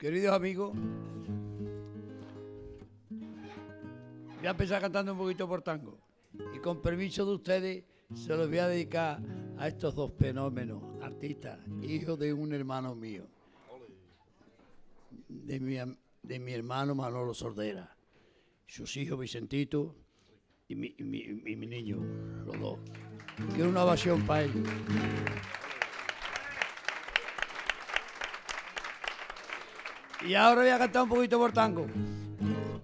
Queridos amigos, voy a empezar cantando un poquito por tango. Y con permiso de ustedes, se los voy a dedicar a estos dos fenómenos, artistas, hijos de un hermano mío, de mi, de mi hermano Manolo Sordera, sus hijos Vicentito y mi, mi, y mi niño, los dos. Quiero una ovación para ellos. Y ahora voy a cantar un poquito por tango.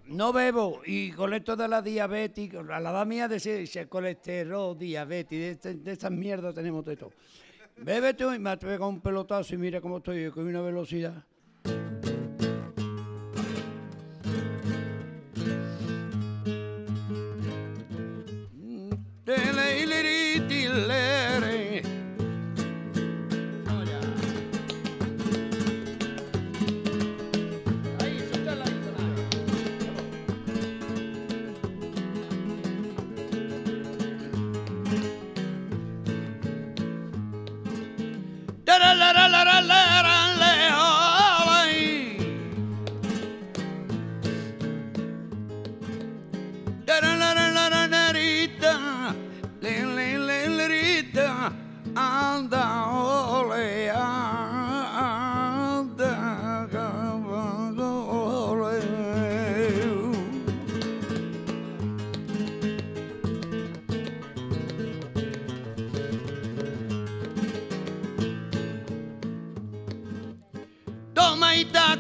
No bebo y con esto de la diabetes, a la edad mía de colesterol, diabetes, de, este, de, esas mierdas tenemos de todo. Bebe tú y me pegado un pelotazo y mira cómo estoy, con una velocidad. la la la la la.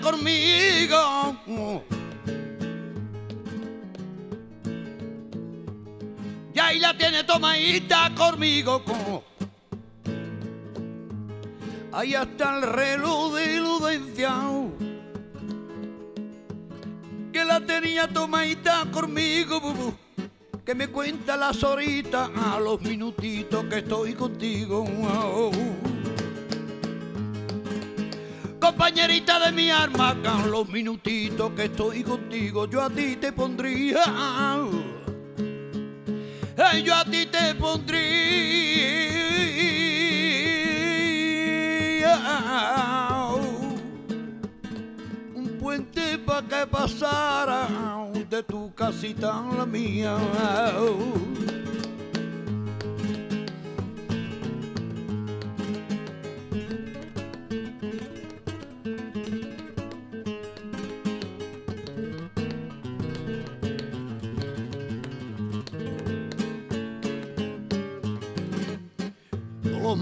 Conmigo. Y ahí la tiene tomadita conmigo. Ahí está el reloj de iludencia que la tenía tomadita conmigo. Que me cuenta las horitas a los minutitos que estoy contigo compañerita de mi arma, los minutitos que estoy contigo, yo a ti te pondría. yo a ti te pondría un puente para que pasara de tu casita a la mía.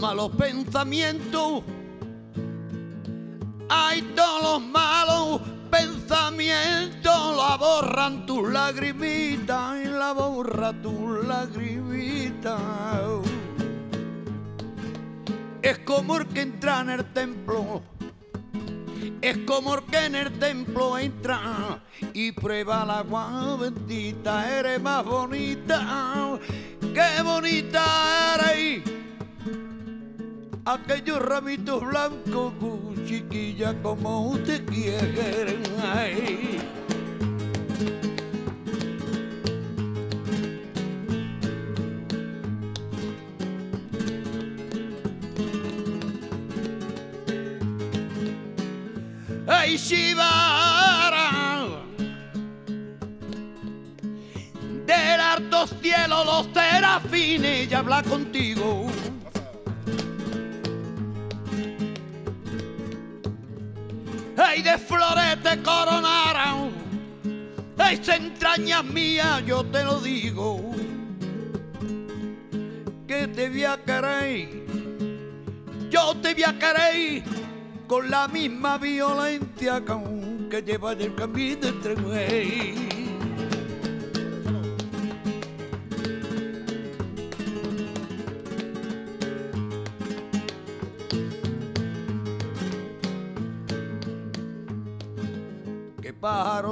Malos pensamientos. Hay todos los malos pensamientos, la borran tus lagrimitas y la borra tus lagrimitas. Es como que entra en el templo. Es como que en el templo entra y prueba la agua. Eres más bonita, qué bonita eres aquellos ramitos blancos, chiquilla, como te quieren. Ay. Ay, Shivara, del harto cielo los serafines ya habla contigo. Te coronaron. Es entrañas mías, yo te lo digo, que te voy yo te voy con la misma violencia que lleva el camino entre güey.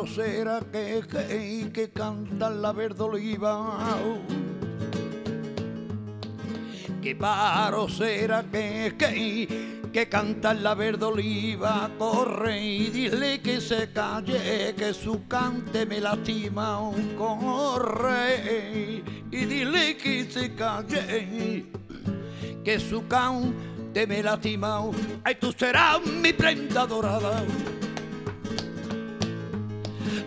Que, que, que canta la verde oliva. ¿Qué pájaro será que, que, que canta la verde oliva? Corre y dile que se calle, que su cante me lastima. Corre y dile que se calle, que su cante me lastima. Ay, tú serás mi prenda dorada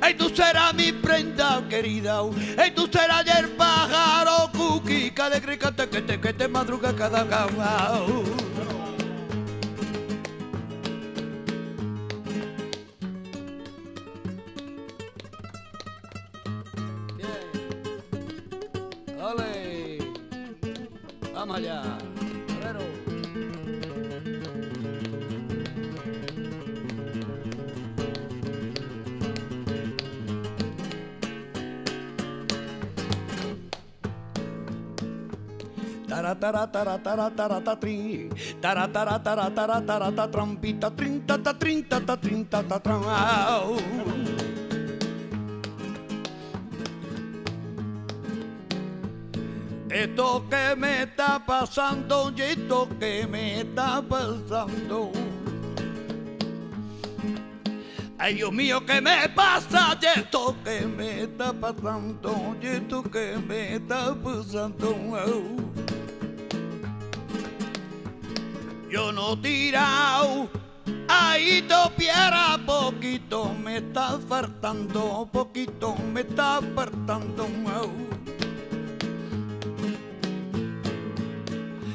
Ay, tú serás mi prenda querida. Ay, tú serás el pájaro cookie que alegre que te, que te, madruga cada gama. Vamos allá. Tara tara ta trampita trinta ta trinta ta trinta ta Esto que me está pasando y esto que me está pasando. Ay Dios mío, ¿qué me pasa? Y esto que me está pasando, y esto que me está pasando. Yo no tirado, ahí topiera poquito, me está faltando, poquito, me está faltando.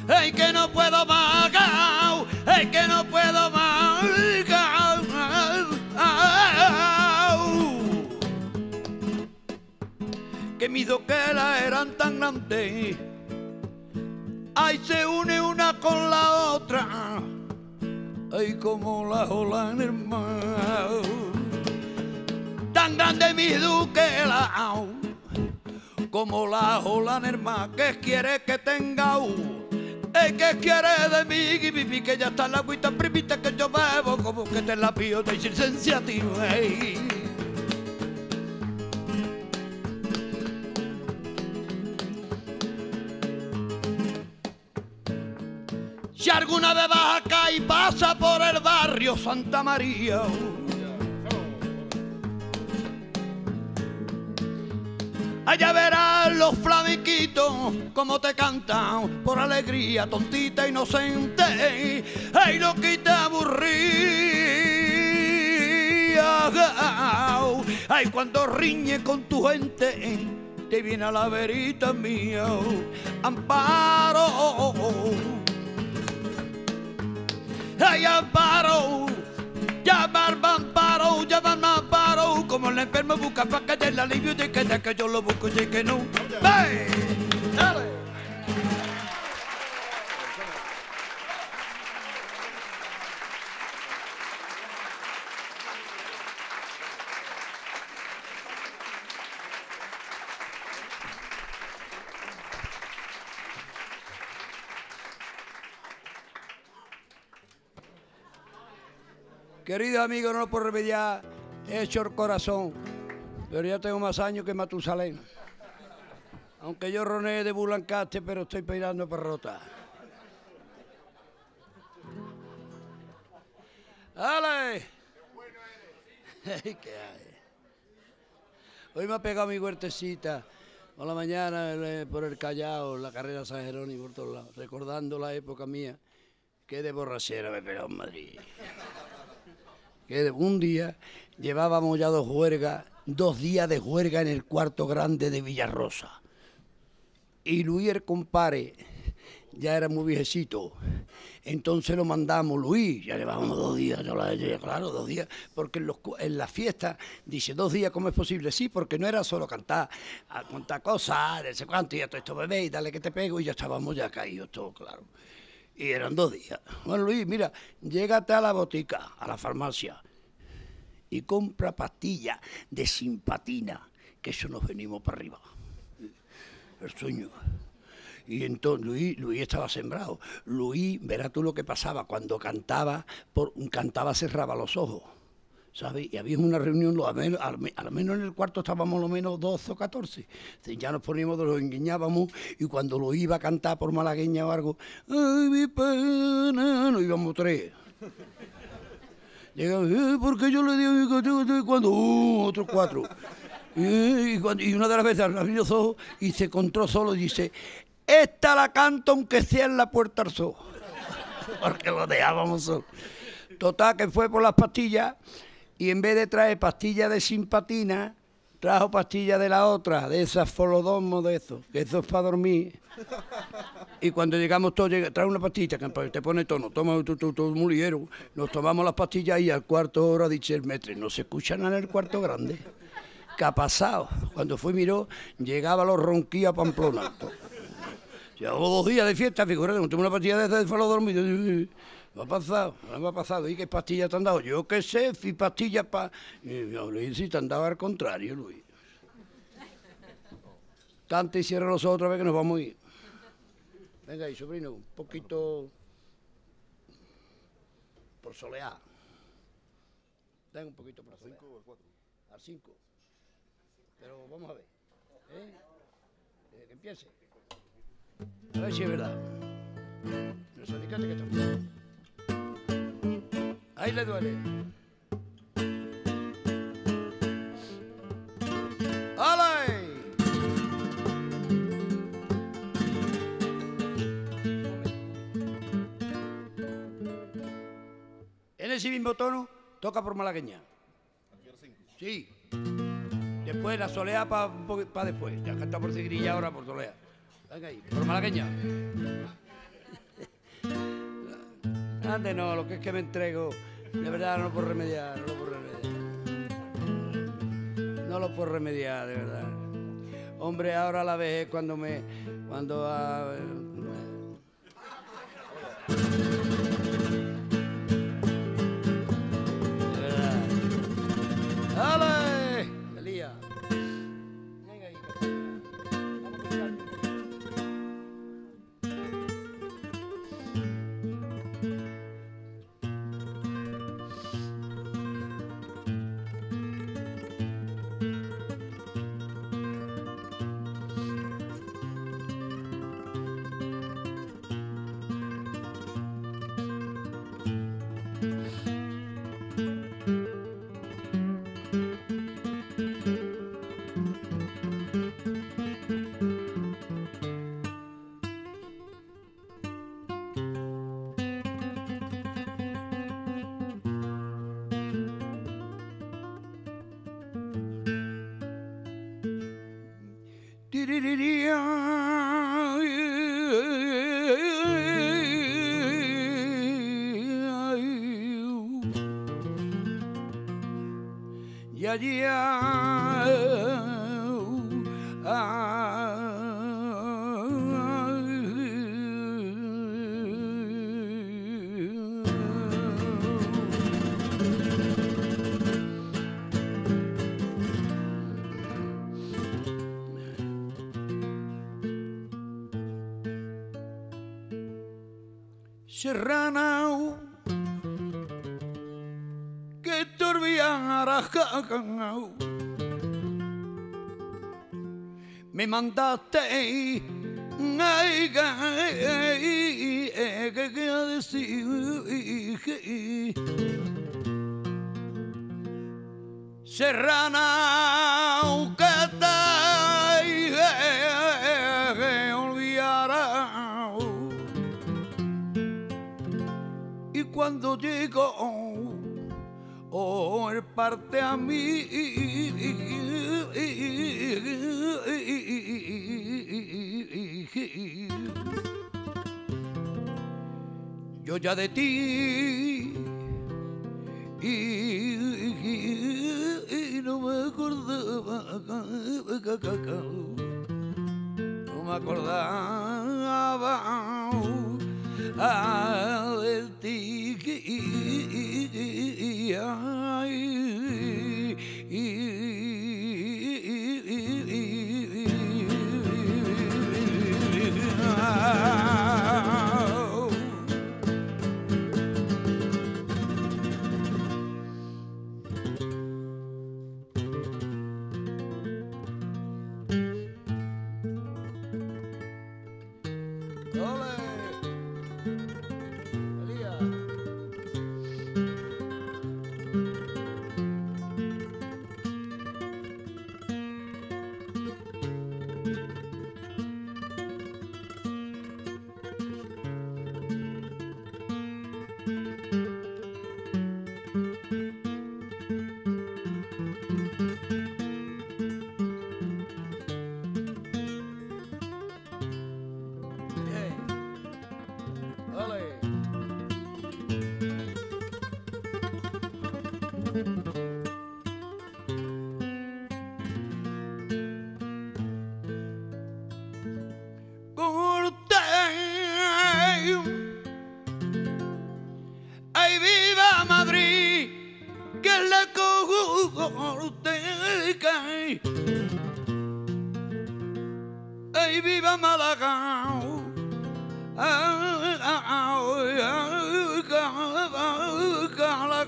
¡Ay, que no puedo más! ¡Ay, que no puedo más! Que mis doquelas eran tan grandes. Ay, se une una con la otra. Ay, como la ola en. Tan grande mi duquela. Como la ola en el mar. que quiere que tenga? ¿Qué que quiere de mí, pipi, que ya está la agüita primita que yo bebo, como que te la pido de insensiativo, Si acá y pasa por el barrio Santa María, Allá verás los flamiquitos como te cantan por alegría, tontita inocente. Ay, lo quita aburrida. Ay, cuando riñe con tu gente, te viene a la verita mía. Amparo. Ay, amparo. Llamar amparo, llamar amparo, como el enfermo busca para que el alivio de que, de que yo lo busco y que no. Querido amigo, no lo puedo remediar, he hecho el corazón, pero ya tengo más años que Matusalén. Aunque yo roné de Bulancaste, pero estoy peinando perrota. ¡Ale! ¿Qué hay? Hoy me ha pegado mi huertecita por la mañana eh, por el Callao, la carrera San Jerónimo por todos lados, recordando la época mía, que de borrachera me pegado en Madrid que un día llevábamos ya dos juergas, dos días de juerga en el cuarto grande de Villarrosa. Y Luis el compare ya era muy viejecito. Entonces lo mandamos, Luis, ya llevábamos dos días, yo la claro, dos días, porque en, los, en la fiesta dice, dos días, ¿cómo es posible? Sí, porque no era solo cantar, a contar cosas, de ese cuánto, y todo esto bebé, y dale que te pego, y ya estábamos ya caídos, todo claro y eran dos días. Bueno, Luis, mira, llégate a la botica, a la farmacia, y compra pastillas de simpatina, que eso nos venimos para arriba. El sueño. Y entonces Luis, Luis estaba sembrado. Luis, verás tú lo que pasaba, cuando cantaba, por, cantaba cerraba los ojos. ¿Sabes? Y había una reunión, al menos, al, menos en el cuarto estábamos lo menos 12 o 14. Ya nos poníamos, nos engañábamos y cuando lo iba a cantar por malagueña o algo, ¡ay, mi pena! Nos íbamos tres. Llegamos, eh, porque yo le digo cuando, uh, otros cuatro. y, una de las veces abrió los ojos y se encontró solo y dice, esta la canto aunque sea en la puerta al sol. porque lo dejábamos solo. Total, que fue por las pastillas y en vez de traer pastillas de simpatina, trajo pastillas de la otra, de esas folodomos de eso, que eso es para dormir. Y cuando llegamos todos, trae una pastilla, que te pone tono, toma tu, tu, tu muliguero, nos tomamos las pastillas y al cuarto hora dice el metre, no se escuchan en el cuarto grande. ¿Qué ha pasado? Cuando fue miró, llegaba los ronquíos a Pamplona. Llevamos dos días de fiesta, figúrate, tomé una pastilla de esas de falodormido. ¿Me ha pasado? ¿Me ha pasado? ¿Y qué pastillas te han dado? Yo qué sé, fui pastillas para... Y yo, Luis, si te han dado al contrario, Luis. Canta y cierra los ojos otra vez que nos vamos a ir. Venga ahí, sobrino, un poquito por solear. Venga un poquito por solear. ¿Cinco o el cuatro? Al 5. Pero vamos a ver. ¿eh? Desde que empiece. A ver si es verdad. No sé, fíjate que estamos. Ahí le duele. ¡Ale! En ese mismo tono, toca por malagueña. Sí. Después la soleá para después. Ya canta por Cigrilla ahora por soleá. Venga ahí, por malagueña. Ande no, lo que es que me entrego, de verdad no lo puedo remediar, no lo puedo remediar. No lo puedo remediar, de verdad. Hombre, ahora la vejez cuando me. cuando. ah, de verdad. Ya me mandaste decir Serrana que te olvidara y cuando llegó oh, el parte a mí. Yo ya de ti. Y, no me acordaba no me acordaba ah, de ti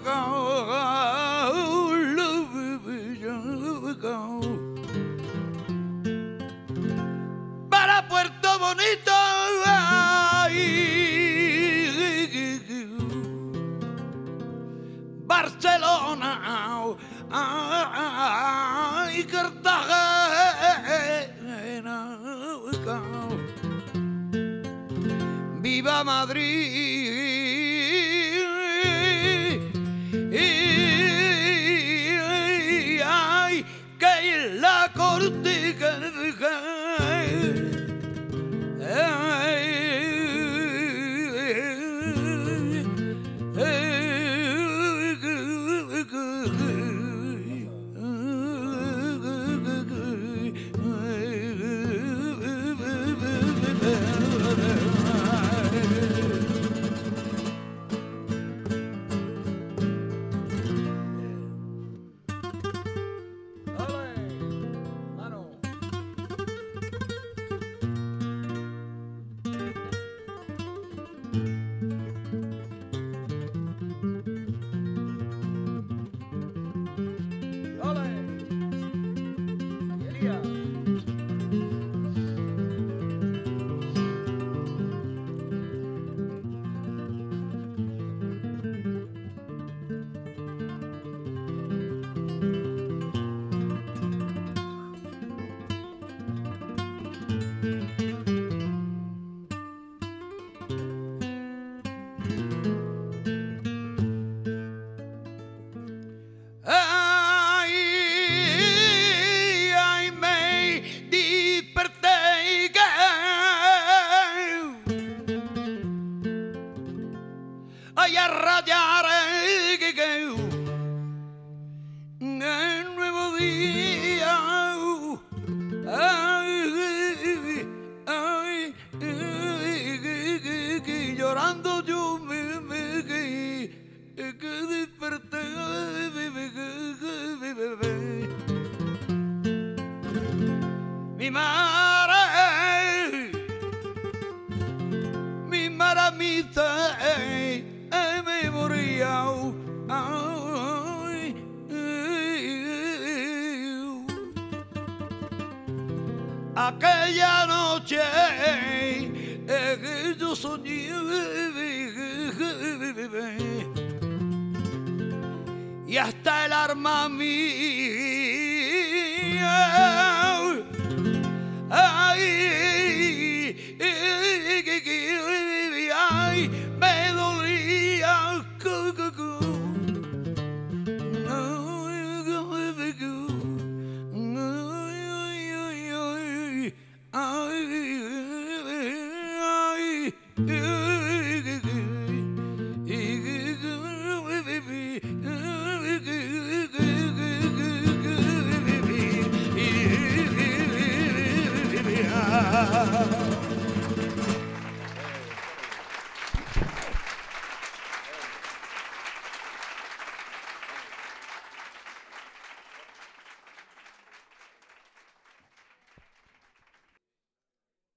ago. mitad ay, ay, me moría. Ay, Aquella noche que yo soñé y hasta el arma mía.